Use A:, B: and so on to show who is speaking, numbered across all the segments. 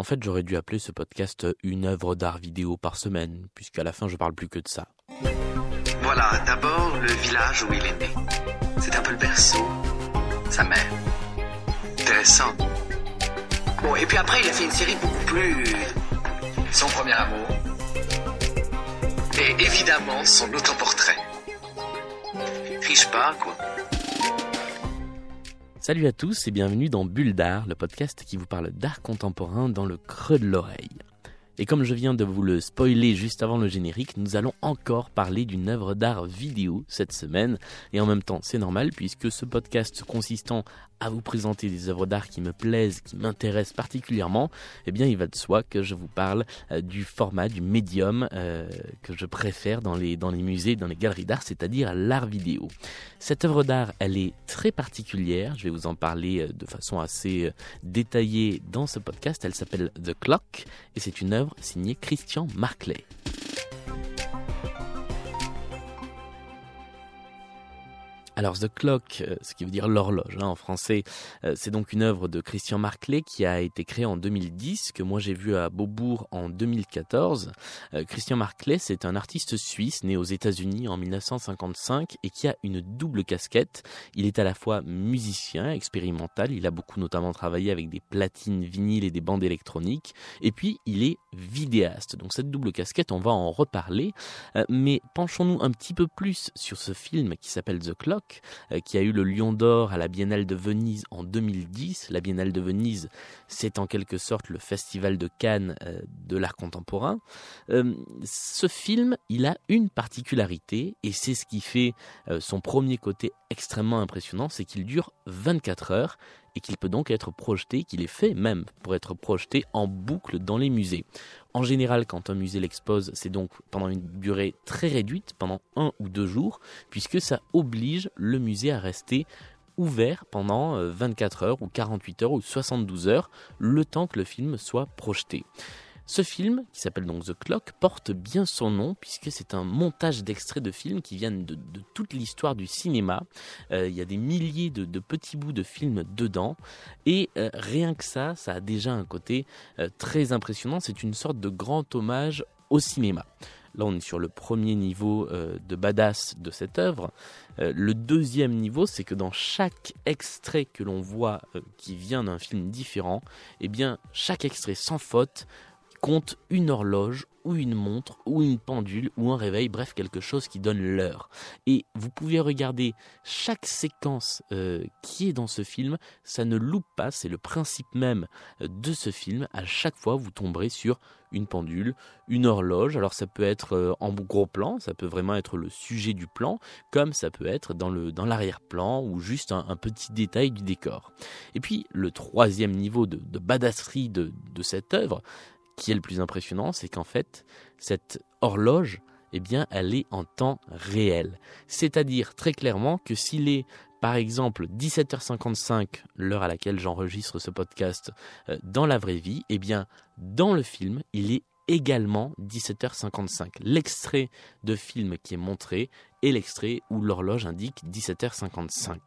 A: En fait, j'aurais dû appeler ce podcast une œuvre d'art vidéo par semaine, puisqu'à la fin, je parle plus que de ça.
B: Voilà, d'abord le village où il est né. C'est un peu le berceau, sa mère. Intéressant. Bon, et puis après, il a fait une série beaucoup plus. Son premier amour. Et évidemment, son autoportrait. Riche pas, quoi.
A: Salut à tous et bienvenue dans Bulle d'art, le podcast qui vous parle d'art contemporain dans le creux de l'oreille. Et comme je viens de vous le spoiler juste avant le générique, nous allons encore parler d'une œuvre d'art vidéo cette semaine. Et en même temps, c'est normal puisque ce podcast consistant à vous présenter des œuvres d'art qui me plaisent, qui m'intéressent particulièrement, eh bien il va de soi que je vous parle euh, du format, du médium euh, que je préfère dans les, dans les musées, dans les galeries d'art, c'est-à-dire l'art vidéo. Cette œuvre d'art, elle est très particulière, je vais vous en parler euh, de façon assez détaillée dans ce podcast, elle s'appelle The Clock et c'est une œuvre signée Christian Marclay. Alors The Clock, euh, ce qui veut dire l'horloge hein, en français, euh, c'est donc une œuvre de Christian Marclay qui a été créée en 2010, que moi j'ai vu à Beaubourg en 2014. Euh, Christian Marclay, c'est un artiste suisse né aux États-Unis en 1955 et qui a une double casquette. Il est à la fois musicien expérimental, il a beaucoup notamment travaillé avec des platines vinyles et des bandes électroniques, et puis il est vidéaste. Donc cette double casquette, on va en reparler, mais penchons-nous un petit peu plus sur ce film qui s'appelle The Clock euh, qui a eu le Lion d'Or à la Biennale de Venise en 2010. La Biennale de Venise, c'est en quelque sorte le festival de Cannes euh, de l'art contemporain. Euh, ce film, il a une particularité, et c'est ce qui fait son premier côté extrêmement impressionnant, c'est qu'il dure 24 heures et qu'il peut donc être projeté, qu'il est fait même pour être projeté en boucle dans les musées. En général, quand un musée l'expose, c'est donc pendant une durée très réduite, pendant un ou deux jours, puisque ça oblige le musée à rester ouvert pendant 24 euh, heures ou 48 heures ou 72 heures, le temps que le film soit projeté. Ce film, qui s'appelle donc The Clock, porte bien son nom puisque c'est un montage d'extraits de films qui viennent de, toute l'histoire du cinéma. Euh, il y a des milliers de, petits bouts de films dedans et euh, rien que ça, ça a déjà un côté euh, très impressionnant. C'est une sorte de grand hommage au cinéma. Là, on est sur le premier niveau de badass de cette œuvre. le deuxième niveau, c'est que dans chaque extrait que l'on voit qui vient d'un film différent, eh bien, chaque extrait sans faute compte une horloge ou une montre ou une pendule ou un réveil, bref quelque chose qui donne l'heure. Et vous pouvez regarder chaque séquence euh, qui est dans ce film, ça ne loupe pas, c'est le principe même euh, de ce film. À chaque fois, vous tomberez sur une pendule, une horloge. Alors ça peut être euh, en gros plan, ça peut vraiment être le sujet du plan, comme ça peut être dans l'arrière-plan ou juste un, petit détail du décor. Et puis le troisième niveau de, badasserie de cette œuvre, qui est le plus impressionnant, c'est qu'en fait, cette horloge, eh bien, elle est en temps réel. C'est-à-dire très clairement que s'il est par exemple 17h55, l'heure à laquelle j'enregistre ce podcast, euh, dans la vraie vie, eh bien, dans le film, il est également 17h55. L'extrait de film qui est montré est l'extrait où l'horloge indique 17h55.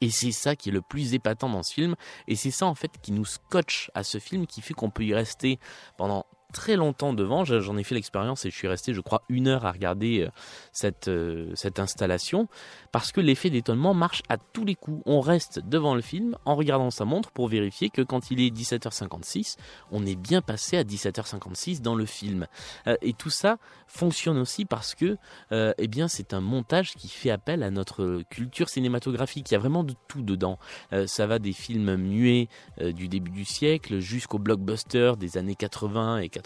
A: Et c'est ça qui est le plus épatant dans ce film. Et c'est ça en fait qui nous scotche à ce film, qui fait qu'on peut y rester pendant très longtemps devant. J'en ai fait l'expérience et je suis resté, je crois, une heure à regarder euh, cette, euh, cette installation parce que l'effet d'étonnement marche à tous les coups. On reste devant le film en regardant sa montre pour vérifier que quand il est 17h56, on est bien passé à 17h56 dans le film. Euh, et tout ça fonctionne aussi parce que eh bien, c'est un montage qui fait appel à notre culture cinématographique. Il y a vraiment de tout dedans. ça va des films muets du début du siècle jusqu'aux blockbusters des années 80 et 90.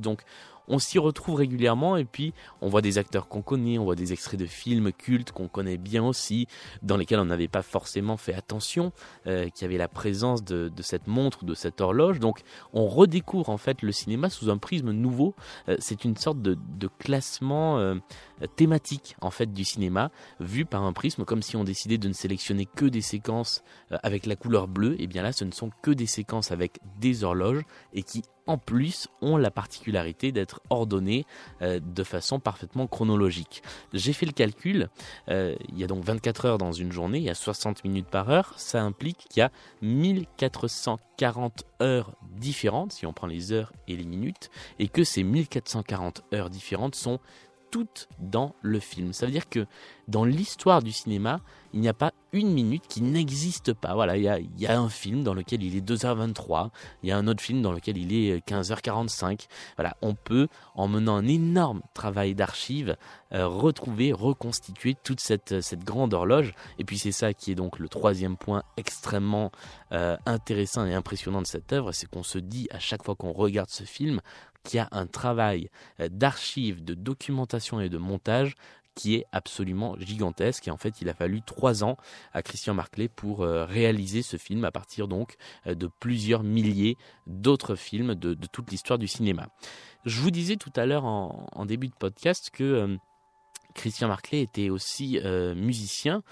A: Donc on s'y retrouve régulièrement et puis on voit des acteurs qu'on connaît, on voit des extraits de films cultes qu'on connaît bien aussi, dans lesquels on n'avait pas forcément fait attention, euh, qu'il y avait la présence de, cette montre, de cette horloge. Donc on redécouvre en fait le cinéma sous un prisme nouveau. Euh, c'est une sorte de, classement euh, thématique en fait du cinéma, vu par un prisme comme si on décidait de ne sélectionner que des séquences avec la couleur bleue. Et bien là, ce ne sont que des séquences avec des horloges et qui en plus ont la particularité d'être ordonnés euh, de façon parfaitement chronologique. J'ai fait le calcul, euh, il y a donc 24 heures dans une journée, il y a 60 minutes par heure, ça implique qu'il y a 1440 heures différentes, si on prend les heures et les minutes, et que ces 1440 heures différentes sont toutes dans le film. Ça veut dire que dans l'histoire du cinéma, il n'y a pas une minute qui n'existe pas. Voilà, il y, a, un film dans lequel il est 2h23, il y a un autre film dans lequel il est 15h45. Voilà, on peut, en menant un énorme travail d'archives, euh, retrouver, reconstituer toute cette, cette grande horloge. Et puis c'est ça qui est donc le troisième point extrêmement euh, intéressant et impressionnant de cette œuvre, c'est qu'on se dit à chaque fois qu'on regarde ce film qu'il y a un travail euh, d'archives, de documentation et de montage qui est absolument gigantesque. Et en fait, il a fallu trois ans à Christian Marclay pour euh, réaliser ce film à partir donc euh, de plusieurs milliers d'autres films de, toute l'histoire du cinéma. Je vous disais tout à l'heure en, début de podcast que Christian Marclay était aussi musicien.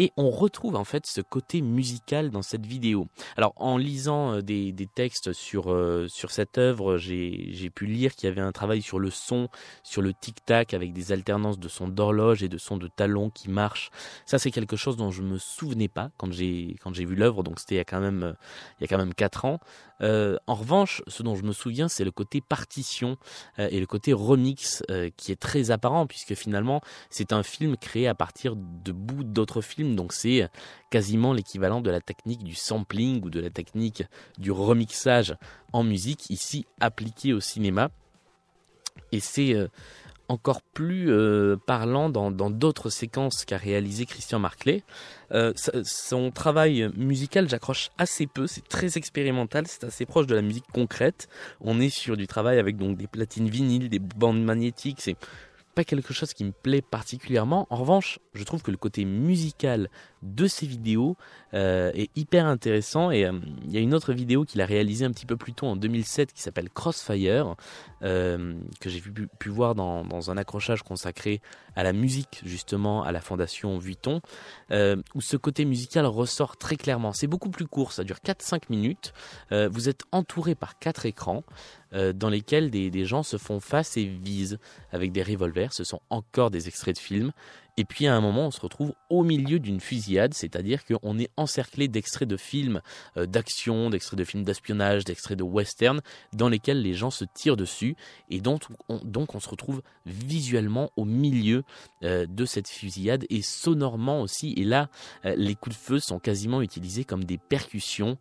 A: Et on retrouve en fait ce côté musical dans cette vidéo. Alors en lisant euh, des, textes sur, euh, sur cette œuvre, j'ai pu lire qu'il y avait un travail sur le son, sur le tic-tac avec des alternances de sons d'horloge et de sons de talons qui marchent. Ça c'est quelque chose dont je me souvenais pas quand j'ai vu l'œuvre, donc c'était il y a quand même il y a quand même quatre ans. Euh, en revanche, ce dont je me souviens, c'est le côté partition et le côté remix qui est très apparent puisque finalement c'est un film créé à partir de bouts d'autres films donc c'est quasiment l'équivalent de la technique du sampling ou de la technique du remixage en musique, ici appliquée au cinéma. Et c'est euh, encore plus euh, parlant dans d'autres séquences qu'a réalisé Christian Marclay. Euh, son travail musical, j'accroche assez peu, c'est très expérimental, c'est assez proche de la musique concrète. On est sur du travail avec donc des platines vinyles, des bandes magnétiques, c'est pas quelque chose qui me plaît particulièrement. En revanche, je trouve que le côté musical de ces vidéos euh, est hyper intéressant. Et euh, il y a une autre vidéo qu'il a réalisée un petit peu plus tôt en 2007 qui s'appelle Crossfire, euh, que j'ai pu, voir dans, dans, un accrochage consacré à la musique, justement, à la Fondation Vuitton, où ce côté musical ressort très clairement. C'est beaucoup plus court, ça dure 4-5 minutes. vous êtes entouré par quatre écrans. dans lesquels des, des gens se font face et visent avec des revolvers. Ce sont encore des extraits de films. Et puis à un moment, on se retrouve au milieu d'une fusillade, c'est-à-dire qu'on est encerclé d'extraits de films euh, d'action, d'extraits de films d'espionnage, d'extraits de western, dans lesquels les gens se tirent dessus, et donc on, se retrouve visuellement au milieu euh, de cette fusillade, et sonorement aussi, et là, euh, les coups de feu sont quasiment utilisés comme des percussions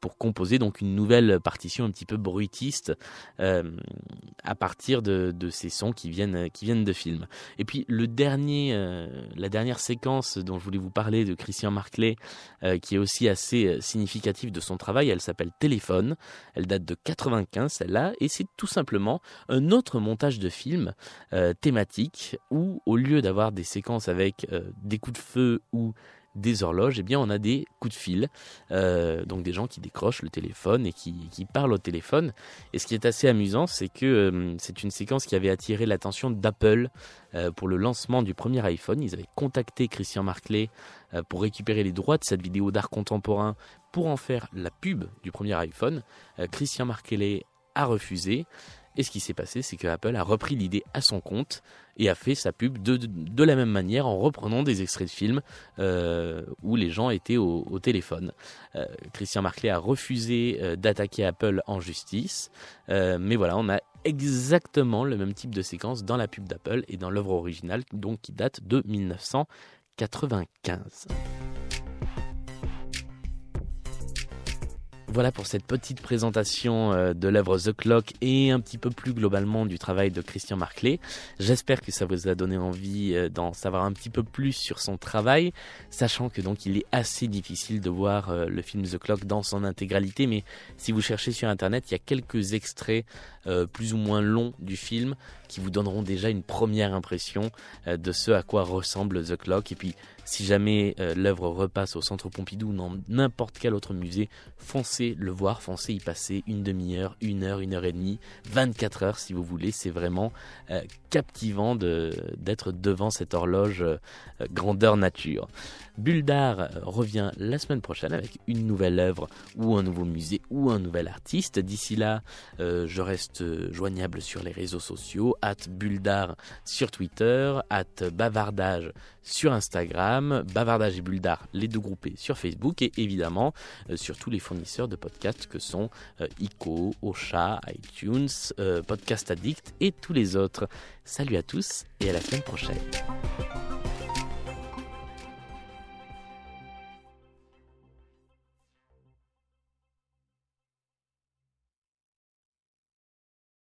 A: pour composer donc une nouvelle partition un petit peu bruitiste à partir de, de, ces sons qui viennent, qui viennent de films. Et puis le dernier euh, la dernière séquence dont je voulais vous parler de Christian Marclay, euh, qui est aussi assez euh, significative de son travail, elle s'appelle Téléphone. Elle date de 95, celle-là, et c'est tout simplement un autre montage de film thématique où, au lieu d'avoir des séquences avec des coups de feu ou des horloges, eh bien on a des coups de fil, euh, donc des gens qui décrochent le téléphone et qui, parlent au téléphone. Et ce qui est assez amusant, c'est que euh, c'est une séquence qui avait attiré l'attention d'Apple euh, pour le lancement du premier iPhone. Ils avaient contacté Christian Marclay pour récupérer les droits de cette vidéo d'art contemporain pour en faire la pub du premier iPhone. Christian Marclay a refusé. Et ce qui s'est passé, c'est que Apple a repris l'idée à son compte et a fait sa pub de, de, la même manière en reprenant des extraits de films euh, où les gens étaient au, téléphone. Euh, Christian Marclay a refusé euh, d'attaquer Apple en justice, mais voilà, on a exactement le même type de séquence dans la pub d'Apple et dans l'œuvre originale, donc qui date de 1995. Voilà pour cette petite présentation euh, de l'œuvre The Clock et un petit peu plus globalement du travail de Christian Marclay. J'espère que ça vous a donné envie euh, d'en savoir un petit peu plus sur son travail, sachant que donc il est assez difficile de voir euh, le film The Clock dans son intégralité, mais si vous cherchez sur internet, il y a quelques extraits plus ou moins longs du film qui vous donneront déjà une première impression de ce à quoi ressemble The Clock et puis Si jamais euh, l'œuvre repasse au Centre Pompidou ou dans n'importe quel autre musée, foncez le voir, foncez y passer une demi-heure, une heure, une heure et demie, 24 heures si vous voulez. C'est vraiment euh, captivant d'être devant cette horloge grandeur nature. Bulldar revient la semaine prochaine avec une nouvelle œuvre ou un nouveau musée ou un nouvel artiste. D'ici là, je reste joignable sur les réseaux sociaux, at Bulldar sur Twitter, at Bavardage sur Instagram, Bavardage et Bulldar, les deux groupés sur Facebook et évidemment euh, sur tous les fournisseurs de podcasts que sont euh, ICO, Ocha, iTunes, euh, Podcast Addict et tous les autres. Salut à tous et à la semaine prochaine.